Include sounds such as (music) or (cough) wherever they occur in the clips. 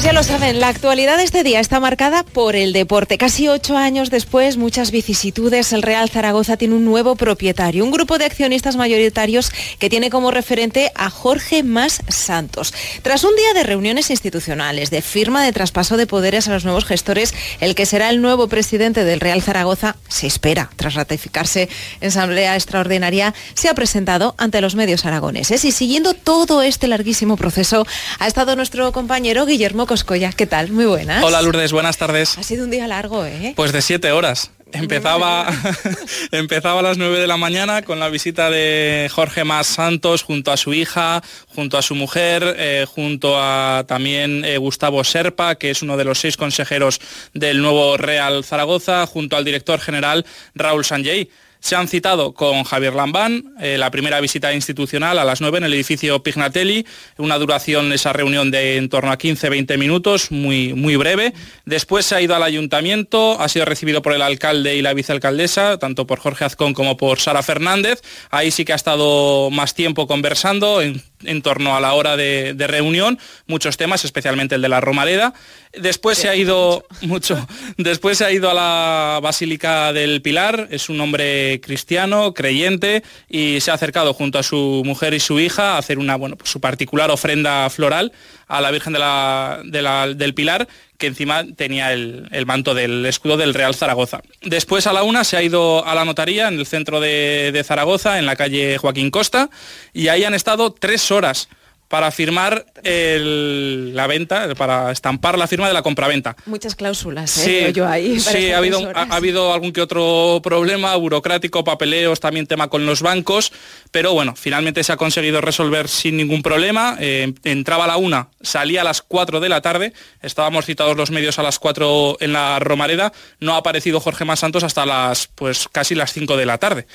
Pues ya lo saben, la actualidad de este día está marcada por el deporte. Casi ocho años después, muchas vicisitudes, el Real Zaragoza tiene un nuevo propietario, un grupo de accionistas mayoritarios que tiene como referente a Jorge Más Santos. Tras un día de reuniones institucionales, de firma de traspaso de poderes a los nuevos gestores, el que será el nuevo presidente del Real Zaragoza se espera, tras ratificarse en asamblea extraordinaria, se ha presentado ante los medios aragoneses. Y siguiendo todo este larguísimo proceso, ha estado nuestro compañero Guillermo Coscoya. ¿Qué tal? Muy buenas. Hola Lourdes, buenas tardes. Ha sido un día largo, ¿eh? Pues de siete horas. Empezaba, (laughs) empezaba a las 9 de la mañana con la visita de Jorge Más Santos junto a su hija, junto a su mujer, eh, junto a también eh, Gustavo Serpa, que es uno de los seis consejeros del nuevo Real Zaragoza, junto al director general Raúl Sanjay. Se han citado con Javier Lambán, eh, la primera visita institucional a las 9 en el edificio Pignatelli, una duración esa reunión de en torno a 15-20 minutos, muy, muy breve. Después se ha ido al ayuntamiento, ha sido recibido por el alcalde y la vicealcaldesa, tanto por Jorge Azcón como por Sara Fernández. Ahí sí que ha estado más tiempo conversando en, torno a la hora de, reunión, muchos temas, especialmente el de la Romareda. Después se ha ido (laughs) mucho, después se ha ido a la Basílica del Pilar, es un hombre cristiano, creyente, y se ha acercado junto a su mujer y su hija a hacer una, bueno, pues su particular ofrenda floral a la Virgen del Pilar, que encima tenía el, manto del escudo del Real Zaragoza. Después a la una se ha ido a la notaría en el centro de, de Zaragoza, en la calle Joaquín Costa, y ahí han estado tres horas para firmar la venta, para estampar la firma de la compraventa. Muchas cláusulas, ¿eh? Sí, yo ahí. Sí, ha habido, ha, habido algún que otro problema burocrático, papeleos, también tema con los bancos, pero bueno, finalmente se ha conseguido resolver sin ningún problema. Eh, entraba a la una, salía a las 4 de la tarde, estábamos citados los medios a las 4 en la Romareda, no ha aparecido Jorge Más Santos hasta las pues casi las 5 de la tarde.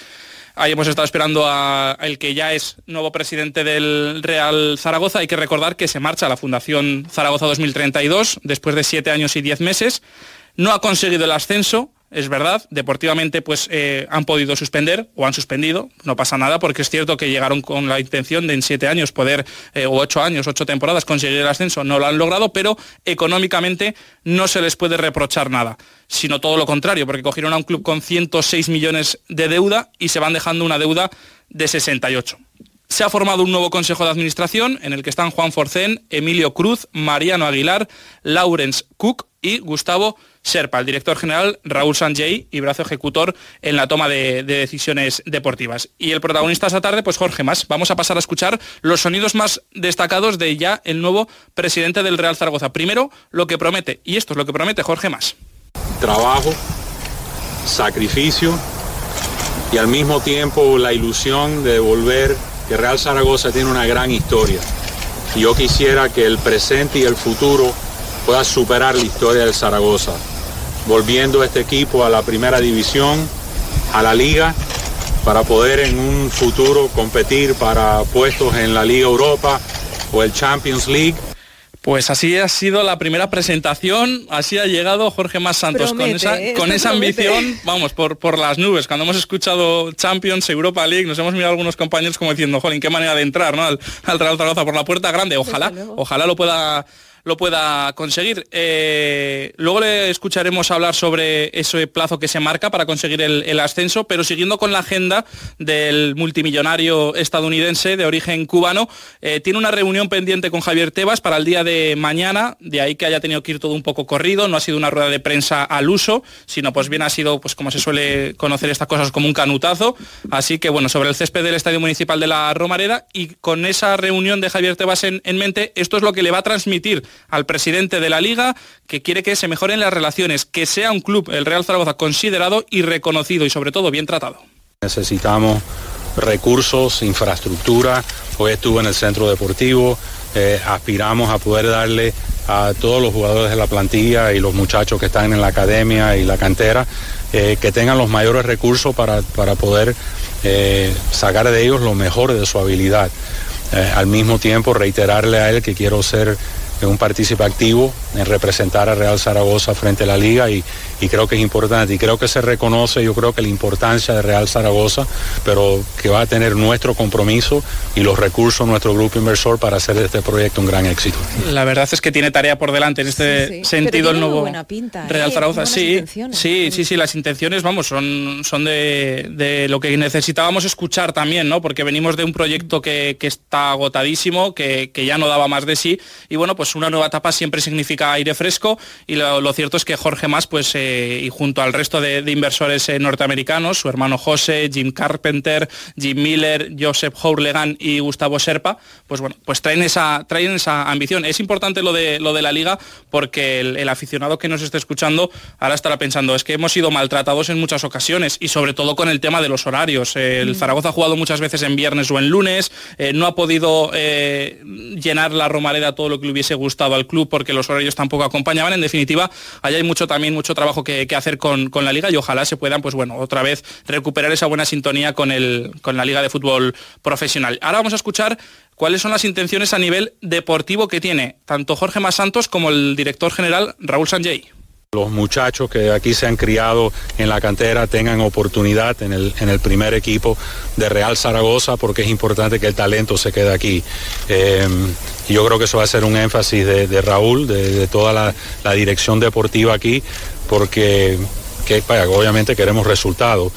Ahí hemos estado esperando al que ya es nuevo presidente del Real Zaragoza. Hay que recordar que se marcha a la Fundación Zaragoza 2032 después de siete años y diez meses. No ha conseguido el ascenso, es verdad, deportivamente pues eh, han podido suspender o han suspendido, no pasa nada porque es cierto que llegaron con la intención de en siete años poder, eh, o ocho años, ocho temporadas conseguir el ascenso, no lo han logrado, pero económicamente no se les puede reprochar nada, sino todo lo contrario, porque cogieron a un club con 106 millones de deuda y se van dejando una deuda de 68. Se ha formado un nuevo consejo de administración en el que están Juan Forcén, Emilio Cruz, Mariano Aguilar, Lawrence Cook y Gustavo Serpa, el director general Raúl Sanjay y brazo ejecutor en la toma de, decisiones deportivas. Y el protagonista esta tarde, pues Jorge Más. Vamos a pasar a escuchar los sonidos más destacados de ya el nuevo presidente del Real Zaragoza. Primero, lo que promete, y esto es lo que promete Jorge Más. Trabajo, sacrificio y al mismo tiempo la ilusión de volver que Real Zaragoza tiene una gran historia. Y yo quisiera que el presente y el futuro pueda superar la historia del Zaragoza volviendo este equipo a la primera división, a la liga, para poder en un futuro competir para puestos en la Liga Europa o el Champions League. Pues así ha sido la primera presentación, así ha llegado Jorge Más Santos con esa, con esa ambición, vamos, por, por las nubes. Cuando hemos escuchado Champions, Europa League, nos hemos mirado algunos compañeros como diciendo, jolín, qué manera de entrar ¿no? al, al Real Zaragoza por la puerta grande. Ojalá, ojalá lo pueda lo pueda conseguir. Eh, luego le escucharemos hablar sobre ese plazo que se marca para conseguir el, ascenso, pero siguiendo con la agenda del multimillonario estadounidense de origen cubano, eh, tiene una reunión pendiente con Javier Tebas para el día de mañana, de ahí que haya tenido que ir todo un poco corrido, no ha sido una rueda de prensa al uso, sino pues bien ha sido, pues como se suele conocer estas cosas, como un canutazo. Así que bueno, sobre el césped del Estadio Municipal de la Romareda y con esa reunión de Javier Tebas en mente, esto es lo que le va a transmitir al presidente de la liga que quiere que se mejoren las relaciones, que sea un club, el Real Zaragoza, considerado y reconocido y sobre todo bien tratado. Necesitamos recursos, infraestructura, hoy estuve en el centro deportivo, eh, aspiramos a poder darle a todos los jugadores de la plantilla y los muchachos que están en la academia y la cantera, eh, que tengan los mayores recursos para, poder eh, sacar de ellos lo mejor de su habilidad. al mismo tiempo reiterarle a él que quiero ser un partícipe activo en representar a Real Zaragoza frente a la liga y, y creo que es importante y creo que se reconoce, yo creo que la importancia de Real Zaragoza, pero que va a tener nuestro compromiso y los recursos de nuestro grupo inversor para hacer de este proyecto un gran éxito. La verdad es que tiene tarea por delante en este sentido el nuevo Real ¿eh? Zaragoza. Sí, sí, sí, sí, las intenciones, vamos, son, son de, lo que necesitábamos escuchar también, ¿no? Porque venimos de un proyecto que, está agotadísimo, que, ya no daba más de sí, y bueno, pues una nueva etapa siempre significa aire fresco, y lo, cierto es que Jorge Más, pues, eh, y junto al resto de, inversores eh, norteamericanos, su hermano José, Jim Carpenter, Jim Miller, Joseph Hourlegan y Gustavo Serpa, pues bueno, pues traen esa, traen esa ambición. Es importante lo de, lo de la liga porque el, aficionado que nos esté escuchando ahora estará pensando, es que hemos sido maltratados en muchas ocasiones y sobre todo con el tema de los horarios. El mm. Zaragoza ha jugado muchas veces en viernes o en lunes, eh, no ha podido llenar la Romareda todo lo que le hubiese gustado al club porque los horarios tampoco acompañaban. En definitiva, ahí hay mucho también mucho trabajo que, hacer con, con, la liga y ojalá se puedan, pues bueno, otra vez recuperar esa buena sintonía con, el, con la liga de fútbol profesional. Ahora vamos a escuchar cuáles son las intenciones a nivel deportivo que tiene tanto Jorge Más Santos como el director general Raúl Sanjay. Los muchachos que aquí se han criado en la cantera tengan oportunidad en el, en el primer equipo de Real Zaragoza porque es importante que el talento se quede aquí. Eh, yo creo que eso va a ser un énfasis de, Raúl, de, toda la, dirección deportiva aquí, porque obviamente queremos resultados.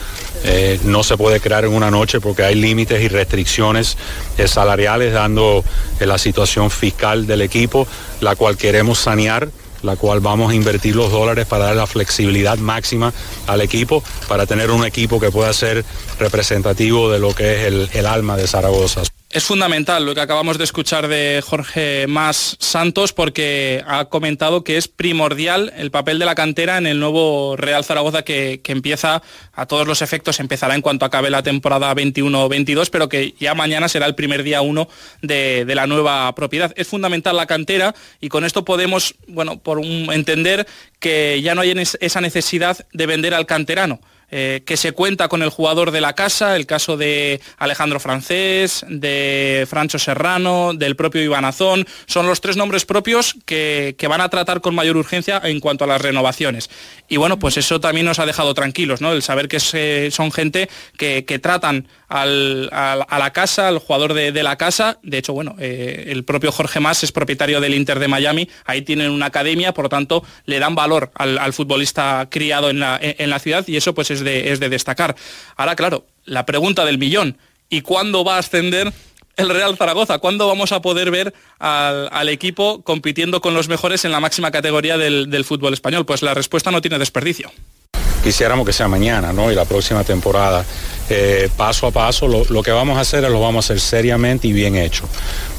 Eh, no se puede crear en una noche porque hay límites y restricciones eh, salariales dando eh, la situación fiscal del equipo, la cual queremos sanear la cual vamos a invertir los dólares para dar la flexibilidad máxima al equipo, para tener un equipo que pueda ser representativo de lo que es el alma de Zaragoza. Es fundamental lo que acabamos de escuchar de Jorge Más Santos porque ha comentado que es primordial el papel de la cantera en el nuevo Real Zaragoza que, empieza a todos los efectos, empezará en cuanto acabe la temporada 21-22, pero que ya mañana será el primer día uno de, la nueva propiedad. Es fundamental la cantera y con esto podemos, bueno, por entender que ya no hay esa necesidad de vender al canterano eh, que se cuenta con el jugador de la casa, el caso de Alejandro Francés, de Francho Serrano, del propio Iván Azón, son los tres nombres propios que, van a tratar con mayor urgencia en cuanto a las renovaciones. Y bueno, pues eso también nos ha dejado tranquilos, ¿no? El saber que son gente que, tratan a la casa, al jugador de, la casa. De hecho, bueno, eh, el propio Jorge Más es propietario del Inter de Miami, ahí tienen una academia, por lo tanto, le dan valor al, futbolista criado en la, en la ciudad y eso pues es es de, destacar. Ahora, claro, la pregunta del millón, ¿y cuándo va a ascender el Real Zaragoza? ¿Cuándo vamos a poder ver al, equipo compitiendo con los mejores en la máxima categoría del, fútbol español? Pues la respuesta no tiene desperdicio. Quisiéramos que sea mañana, ¿no? Y la próxima temporada. Eh, paso a paso, lo, que vamos a hacer es lo vamos a hacer seriamente y bien hecho.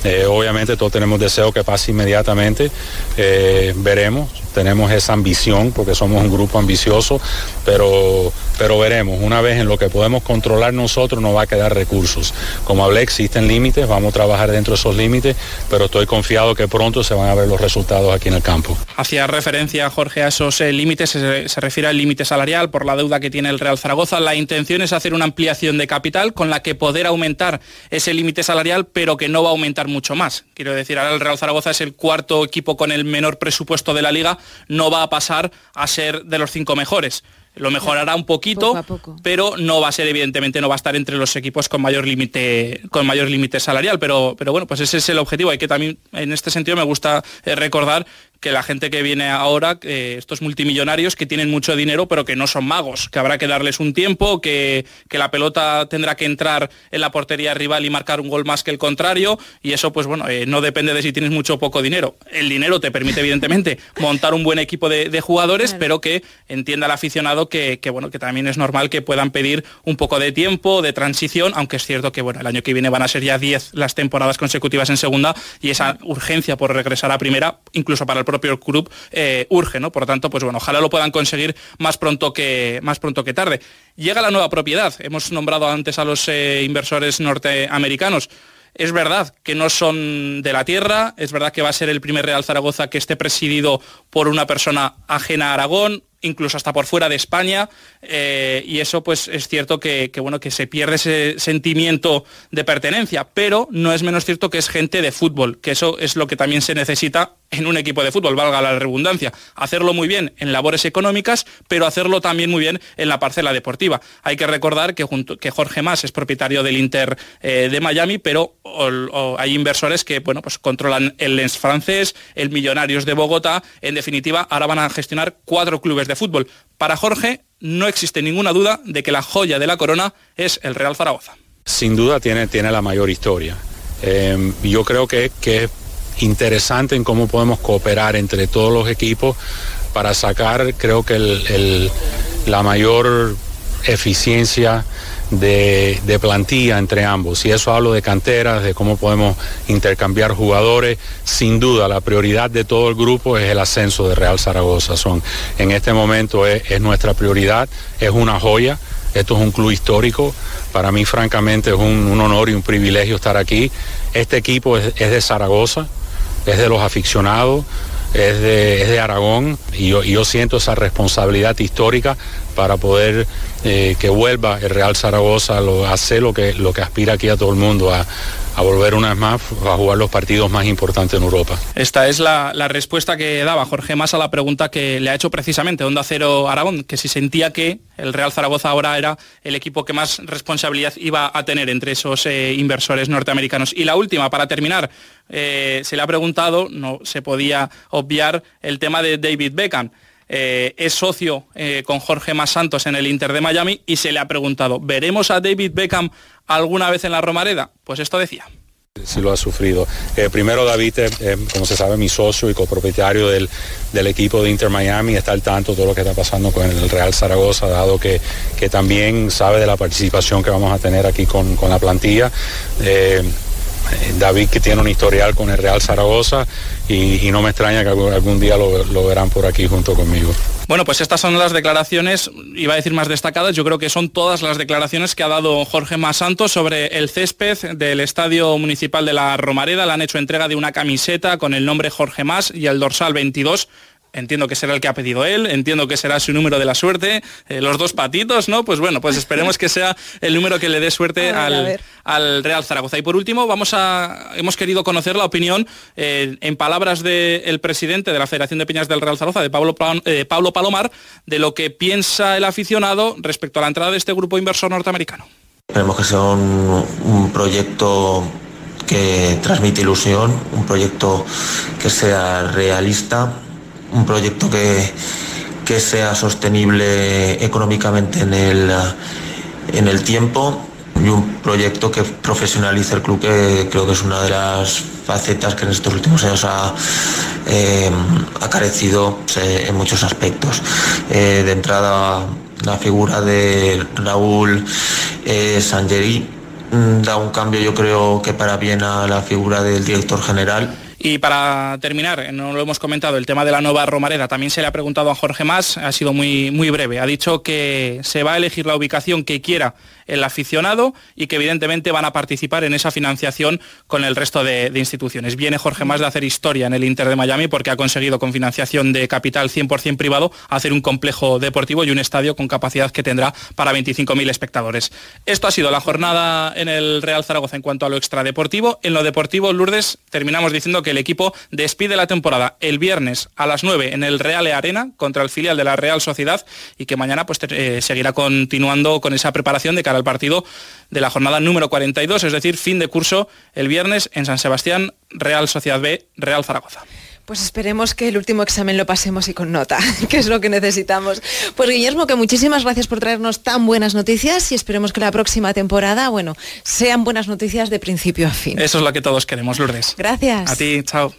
Eh, obviamente todos tenemos deseo que pase inmediatamente. Eh, veremos, tenemos esa ambición porque somos un grupo ambicioso, pero, pero veremos, una vez en lo que podemos controlar nosotros nos va a quedar recursos. Como hablé, existen límites, vamos a trabajar dentro de esos límites, pero estoy confiado que pronto se van a ver los resultados aquí en el campo. Hacía referencia, Jorge, a esos límites, se, refiere al límite salarial por la deuda que tiene el Real Zaragoza. La intención es hacer una ampliación de capital con la que poder aumentar ese límite salarial, pero que no va a aumentar mucho más. Quiero decir, ahora el Real Zaragoza es el cuarto equipo con el menor presupuesto de la liga no va a pasar a ser de los cinco mejores. Lo mejorará un poquito, pero no va a ser, evidentemente, no va a estar entre los equipos con mayor límite con mayor límite salarial. Pero, pero bueno, pues ese es el objetivo. Hay que también, en este sentido, me gusta eh, recordar que la gente que viene ahora, estos multimillonarios que tienen mucho dinero pero que no son magos, que habrá que darles un tiempo, que, que, la pelota tendrá que entrar en la portería rival y marcar un gol más que el contrario y eso pues bueno, eh, no depende de si tienes mucho o poco dinero. El dinero te permite evidentemente (laughs) montar un buen equipo de, jugadores, pero que entienda el aficionado que, que, bueno, que también es normal que puedan pedir un poco de tiempo, de transición, aunque es cierto que bueno, el año que viene van a ser ya 10 las temporadas consecutivas en segunda y esa urgencia por regresar a primera, incluso para el propio club eh, urge, ¿no? Por lo tanto, pues bueno, ojalá lo puedan conseguir más pronto que, más pronto que tarde. Llega la nueva propiedad. Hemos nombrado antes a los eh, inversores norteamericanos. Es verdad que no son de la tierra, es verdad que va a ser el primer Real Zaragoza que esté presidido por una persona ajena a Aragón, incluso hasta por fuera de España, eh, y eso pues es cierto que, bueno, que se pierde ese sentimiento de pertenencia, pero no es menos cierto que es gente de fútbol, que eso es lo que también se necesita en un equipo de fútbol, valga la redundancia, hacerlo muy bien en labores económicas, pero hacerlo también muy bien en la parcela deportiva. Hay que recordar que, junto, que Jorge Mas es propietario del Inter eh, de Miami, pero hay inversores que bueno, pues controlan el Lens francés, el Millonarios de Bogotá, en definitiva, ahora van a gestionar cuatro clubes de fútbol. Para Jorge no existe ninguna duda de que la joya de la corona es el Real Zaragoza. Sin duda tiene, tiene la mayor historia. Eh, yo creo que, que es interesante en cómo podemos cooperar entre todos los equipos para sacar, creo que la mayor eficiencia de, plantilla entre ambos. Y eso hablo de canteras, de cómo podemos intercambiar jugadores. Sin duda, la prioridad de todo el grupo es el ascenso de Real Zaragoza. Son, en este momento es, nuestra prioridad, es una joya. Esto es un club histórico. Para mí, francamente, es un, honor y un privilegio estar aquí. Este equipo es de Zaragoza, es de los aficionados es de, Aragón y yo, siento esa responsabilidad histórica para poder eh, que vuelva el Real Zaragoza a hacer lo que, lo que aspira aquí a todo el mundo, a, volver una vez más a jugar los partidos más importantes en Europa. Esta es la, respuesta que daba Jorge Más a la pregunta que le ha hecho precisamente Onda Cero Aragón, que si sentía que el Real Zaragoza ahora era el equipo que más responsabilidad iba a tener entre esos eh, inversores norteamericanos. Y la última, para terminar, eh, se le ha preguntado, no se podía obviar el tema de David Beckham. Eh, es socio eh, con Jorge Más Santos en el Inter de Miami y se le ha preguntado, ¿veremos a David Beckham alguna vez en la Romareda? Pues esto decía. Sí lo ha sufrido. primero David, como se sabe, mi socio y copropietario del, equipo de Inter Miami, está al tanto de todo lo que está pasando con el Real Zaragoza, dado que, que también sabe de la participación que vamos a tener aquí con, la plantilla. Eh, David que tiene un historial con el Real Zaragoza y, no me extraña que algún, día lo, verán por aquí junto conmigo. Bueno, pues estas son las declaraciones, iba a decir más destacadas, yo creo que son todas las declaraciones que ha dado Jorge Masantos sobre el césped del Estadio Municipal de la Romareda. Le han hecho entrega de una camiseta con el nombre Jorge Más y el dorsal 22 Entiendo que será el que ha pedido él, entiendo que será su número de la suerte, eh, los dos patitos, ¿no? Pues bueno, pues esperemos que sea el número que le dé suerte al, Real Zaragoza. Y por último, vamos a, hemos querido conocer la opinión, eh, en palabras del presidente de la Federación de Peñas del Real Zaragoza, de Pablo, eh, Pablo Palomar, de lo que piensa el aficionado respecto a la entrada de este grupo inversor norteamericano. Esperemos que sea un proyecto que transmite ilusión, un proyecto que sea realista un proyecto que, sea sostenible económicamente en el, en el tiempo y un proyecto que profesionalice el club, que creo que es una de las facetas que en estos últimos años ha, eh, carecido en muchos aspectos. Eh, de entrada, la figura de Raúl eh, Sangeri mm, da un cambio, yo creo que para bien a la figura del director general y para terminar, no lo hemos comentado, el tema de la nueva Romareda, también se le ha preguntado a Jorge Más, ha sido muy, muy breve. Ha dicho que se va a elegir la ubicación que quiera el aficionado y que evidentemente van a participar en esa financiación con el resto de, instituciones. Viene Jorge Más de hacer historia en el Inter de Miami porque ha conseguido con financiación de capital 100% privado hacer un complejo deportivo y un estadio con capacidad que tendrá para 25.000 espectadores. Esto ha sido la jornada en el Real Zaragoza en cuanto a lo extradeportivo. En lo deportivo, Lourdes, terminamos diciendo que el equipo despide la temporada el viernes a las 9 en el Real Arena contra el filial de la Real Sociedad y que mañana pues, eh, seguirá continuando con esa preparación de cara al partido de la jornada número 42, es decir, fin de curso el viernes en San Sebastián, Real Sociedad B, Real Zaragoza. Pues esperemos que el último examen lo pasemos y con nota, (laughs) que es lo que necesitamos. Pues Guillermo, que muchísimas gracias por traernos tan buenas noticias y esperemos que la próxima temporada, bueno, sean buenas noticias de principio a fin. Eso es lo que todos queremos, Lourdes. Gracias. A ti, chao.